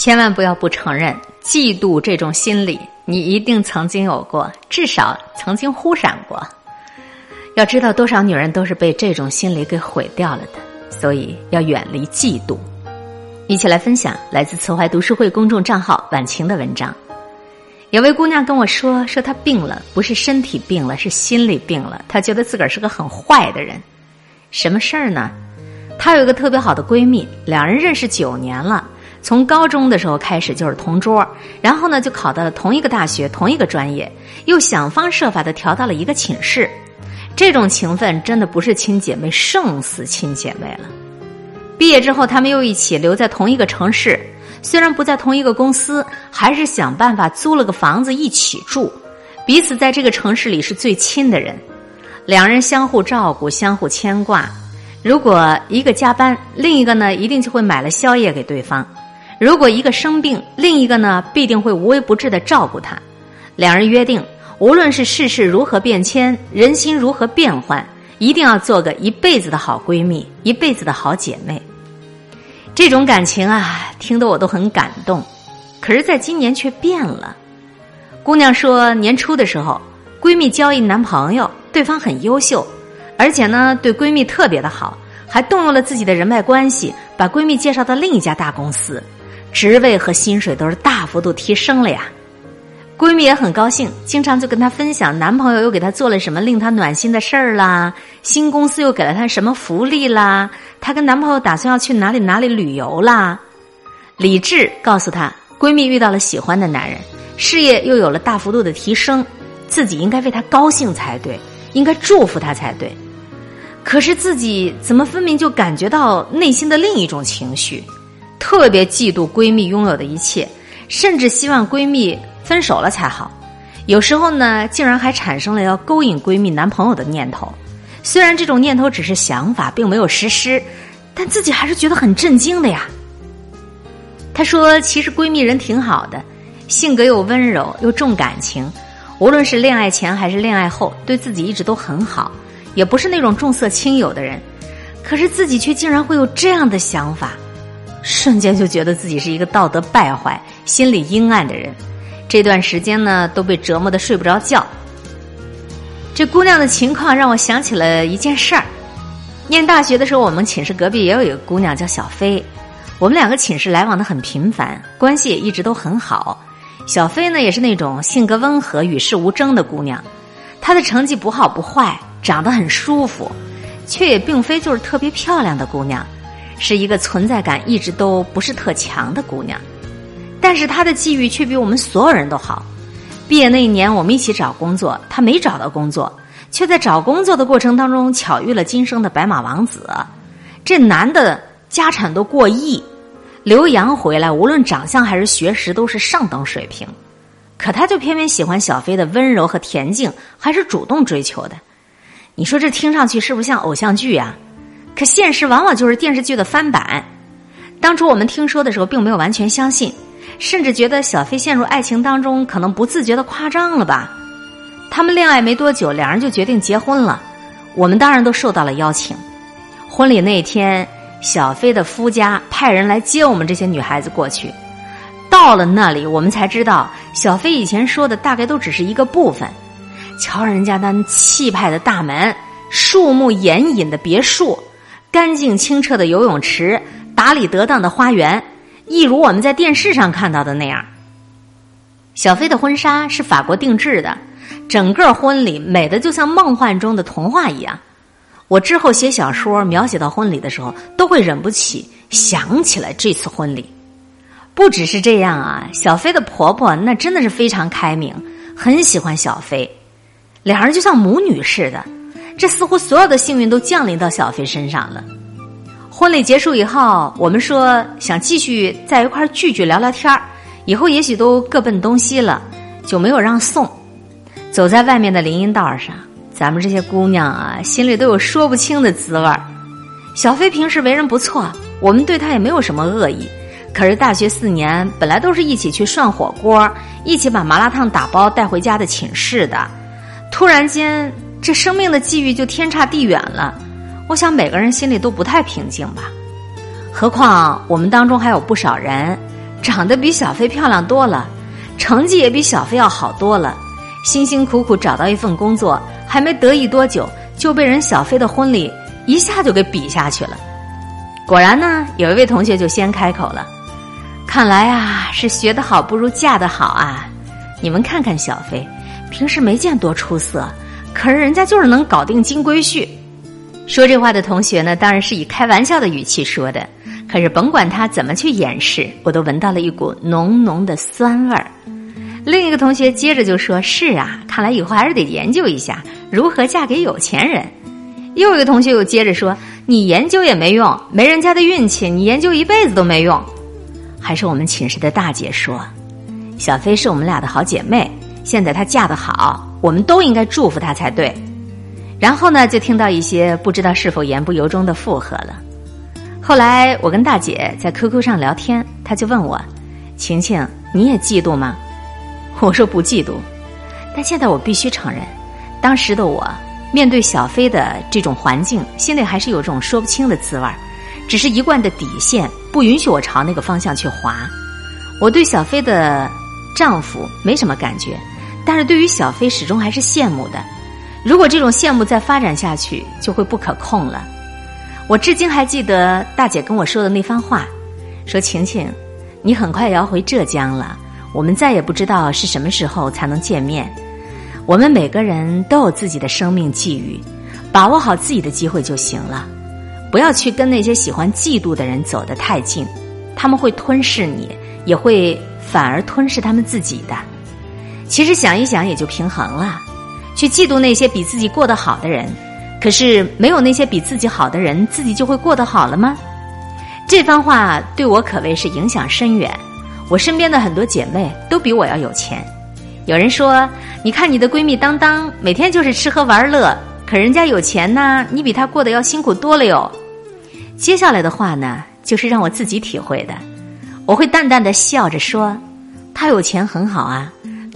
千万不要不承认嫉妒这种心理，你一定曾经有过，至少曾经忽闪过。要知道，多少女人都是被这种心理给毁掉了的，所以要远离嫉妒。一起来分享来自慈怀读书会公众账号晚晴的文章。有位姑娘跟我说，说她病了，不是身体病了，是心理病了。她觉得自个儿是个很坏的人。什么事儿呢？她有一个特别好的闺蜜，两人认识九年了。从高中的时候开始就是同桌，然后呢就考到了同一个大学、同一个专业，又想方设法的调到了一个寝室。这种情分真的不是亲姐妹，胜似亲姐妹了。毕业之后，他们又一起留在同一个城市，虽然不在同一个公司，还是想办法租了个房子一起住。彼此在这个城市里是最亲的人，两人相互照顾，相互牵挂。如果一个加班，另一个呢一定就会买了宵夜给对方。如果一个生病，另一个呢必定会无微不至的照顾他。两人约定，无论是世事如何变迁，人心如何变换，一定要做个一辈子的好闺蜜，一辈子的好姐妹。这种感情啊，听得我都很感动。可是，在今年却变了。姑娘说，年初的时候，闺蜜交一男朋友，对方很优秀，而且呢对闺蜜特别的好，还动用了自己的人脉关系，把闺蜜介绍到另一家大公司。职位和薪水都是大幅度提升了呀，闺蜜也很高兴，经常就跟她分享男朋友又给她做了什么令她暖心的事儿啦，新公司又给了她什么福利啦，她跟男朋友打算要去哪里哪里旅游啦。理智告诉她，闺蜜遇到了喜欢的男人，事业又有了大幅度的提升，自己应该为她高兴才对，应该祝福她才对。可是自己怎么分明就感觉到内心的另一种情绪？特别嫉妒闺蜜拥有的一切，甚至希望闺蜜分手了才好。有时候呢，竟然还产生了要勾引闺蜜男朋友的念头。虽然这种念头只是想法，并没有实施，但自己还是觉得很震惊的呀。她说：“其实闺蜜人挺好的，性格又温柔又重感情，无论是恋爱前还是恋爱后，对自己一直都很好，也不是那种重色轻友的人。可是自己却竟然会有这样的想法。”瞬间就觉得自己是一个道德败坏、心理阴暗的人。这段时间呢，都被折磨的睡不着觉。这姑娘的情况让我想起了一件事儿。念大学的时候，我们寝室隔壁也有一个姑娘叫小飞，我们两个寝室来往的很频繁，关系也一直都很好。小飞呢，也是那种性格温和、与世无争的姑娘。她的成绩不好不坏，长得很舒服，却也并非就是特别漂亮的姑娘。是一个存在感一直都不是特强的姑娘，但是她的际遇却比我们所有人都好。毕业那一年，我们一起找工作，她没找到工作，却在找工作的过程当中巧遇了今生的白马王子。这男的家产都过亿，留洋回来，无论长相还是学识都是上等水平。可他就偏偏喜欢小飞的温柔和恬静，还是主动追求的。你说这听上去是不是像偶像剧呀？可现实往往就是电视剧的翻版。当初我们听说的时候，并没有完全相信，甚至觉得小飞陷入爱情当中可能不自觉的夸张了吧。他们恋爱没多久，两人就决定结婚了。我们当然都受到了邀请。婚礼那天，小飞的夫家派人来接我们这些女孩子过去。到了那里，我们才知道，小飞以前说的大概都只是一个部分。瞧人家那气派的大门，树木掩隐的别墅。干净清澈的游泳池，打理得当的花园，一如我们在电视上看到的那样。小飞的婚纱是法国定制的，整个婚礼美的就像梦幻中的童话一样。我之后写小说描写到婚礼的时候，都会忍不起想起来这次婚礼。不只是这样啊，小飞的婆婆那真的是非常开明，很喜欢小飞，两人就像母女似的。这似乎所有的幸运都降临到小飞身上了。婚礼结束以后，我们说想继续在一块聚聚聊聊天儿，以后也许都各奔东西了，就没有让送。走在外面的林荫道上，咱们这些姑娘啊，心里都有说不清的滋味儿。小飞平时为人不错，我们对他也没有什么恶意。可是大学四年，本来都是一起去涮火锅，一起把麻辣烫打包带回家的寝室的，突然间。这生命的际遇就天差地远了，我想每个人心里都不太平静吧。何况我们当中还有不少人长得比小飞漂亮多了，成绩也比小飞要好多了，辛辛苦苦找到一份工作，还没得意多久，就被人小飞的婚礼一下就给比下去了。果然呢，有一位同学就先开口了：“看来啊，是学得好不如嫁得好啊！你们看看小飞，平时没见多出色，可是人家就是能搞定金龟婿。”说这话的同学呢，当然是以开玩笑的语气说的。可是甭管他怎么去掩饰，我都闻到了一股浓浓的酸味儿。另一个同学接着就说：“是啊，看来以后还是得研究一下如何嫁给有钱人。”又一个同学又接着说：“你研究也没用，没人家的运气，你研究一辈子都没用。”还是我们寝室的大姐说：“小飞是我们俩的好姐妹，现在她嫁得好，我们都应该祝福她才对。”然后呢，就听到一些不知道是否言不由衷的附和了。后来我跟大姐在 QQ 上聊天，她就问我：“晴晴，你也嫉妒吗？”我说不嫉妒，但现在我必须承认，当时的我面对小飞的这种环境，心里还是有种说不清的滋味儿。只是一贯的底线不允许我朝那个方向去滑。我对小飞的丈夫没什么感觉，但是对于小飞始终还是羡慕的。如果这种羡慕再发展下去，就会不可控了。我至今还记得大姐跟我说的那番话，说：“晴晴，你很快也要回浙江了，我们再也不知道是什么时候才能见面。我们每个人都有自己的生命际遇，把握好自己的机会就行了，不要去跟那些喜欢嫉妒的人走得太近，他们会吞噬你，也会反而吞噬他们自己的。其实想一想也就平衡了，去嫉妒那些比自己过得好的人。”可是没有那些比自己好的人，自己就会过得好了吗？这番话对我可谓是影响深远。我身边的很多姐妹都比我要有钱。有人说：“你看你的闺蜜当当，每天就是吃喝玩乐，可人家有钱呢，你比她过得要辛苦多了哟。”接下来的话呢，就是让我自己体会的。我会淡淡的笑着说：“她有钱很好啊，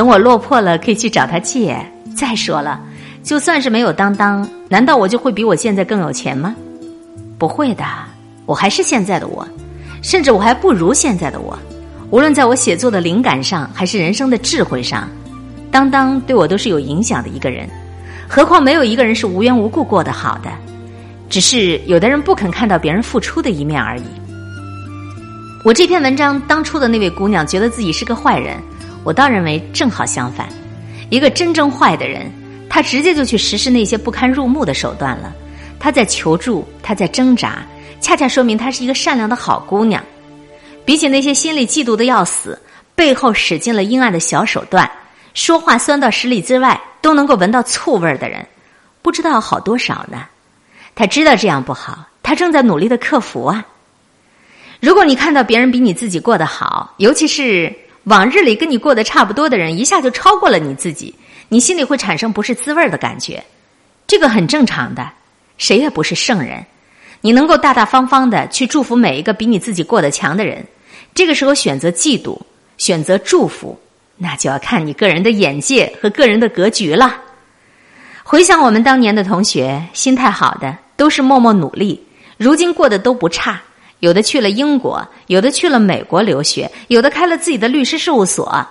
等我落魄了可以去找他借。再说了。”就算是没有当当，难道我就会比我现在更有钱吗？不会的，我还是现在的我，甚至我还不如现在的我。无论在我写作的灵感上，还是人生的智慧上，当当对我都是有影响的一个人。何况没有一个人是无缘无故过得好的，只是有的人不肯看到别人付出的一面而已。我这篇文章当初的那位姑娘觉得自己是个坏人，我倒认为正好相反，一个真正坏的人。他直接就去实施那些不堪入目的手段了，他在求助，他在挣扎，恰恰说明她是一个善良的好姑娘。比起那些心里嫉妒的要死，背后使尽了阴暗的小手段，说话酸到十里之外都能够闻到醋味儿的人，不知道好多少呢。他知道这样不好，他正在努力的克服啊。如果你看到别人比你自己过得好，尤其是往日里跟你过得差不多的人，一下就超过了你自己。你心里会产生不是滋味的感觉，这个很正常的，谁也不是圣人。你能够大大方方的去祝福每一个比你自己过得强的人，这个时候选择嫉妒，选择祝福，那就要看你个人的眼界和个人的格局了。回想我们当年的同学，心态好的都是默默努力，如今过得都不差，有的去了英国，有的去了美国留学，有的开了自己的律师事务所。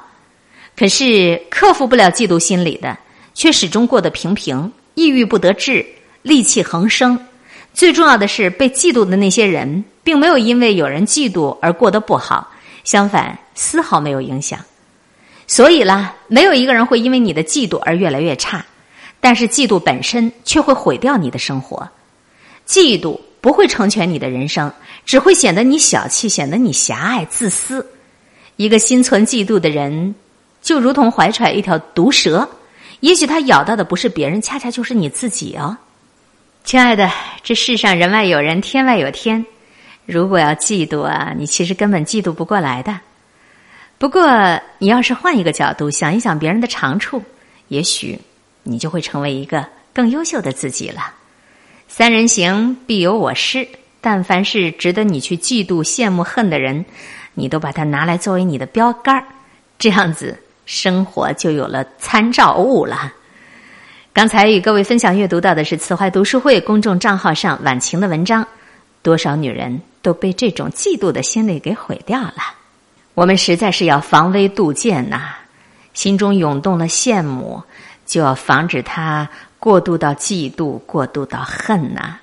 可是克服不了嫉妒心理的，却始终过得平平，抑郁不得志，戾气横生。最重要的是，被嫉妒的那些人，并没有因为有人嫉妒而过得不好，相反，丝毫没有影响。所以啦，没有一个人会因为你的嫉妒而越来越差，但是嫉妒本身却会毁掉你的生活。嫉妒不会成全你的人生，只会显得你小气，显得你狭隘、自私。一个心存嫉妒的人。就如同怀揣一条毒蛇，也许它咬到的不是别人，恰恰就是你自己哦。亲爱的，这世上人外有人，天外有天。如果要嫉妒啊，你其实根本嫉妒不过来的。不过，你要是换一个角度想一想别人的长处，也许你就会成为一个更优秀的自己了。三人行，必有我师。但凡是值得你去嫉妒、羡慕、恨的人，你都把它拿来作为你的标杆儿，这样子。生活就有了参照物了。刚才与各位分享阅读到的是慈怀读书会公众账号上晚晴的文章，多少女人都被这种嫉妒的心理给毁掉了。我们实在是要防微杜渐呐，心中涌动了羡慕，就要防止它过渡到嫉妒，过渡到恨呐。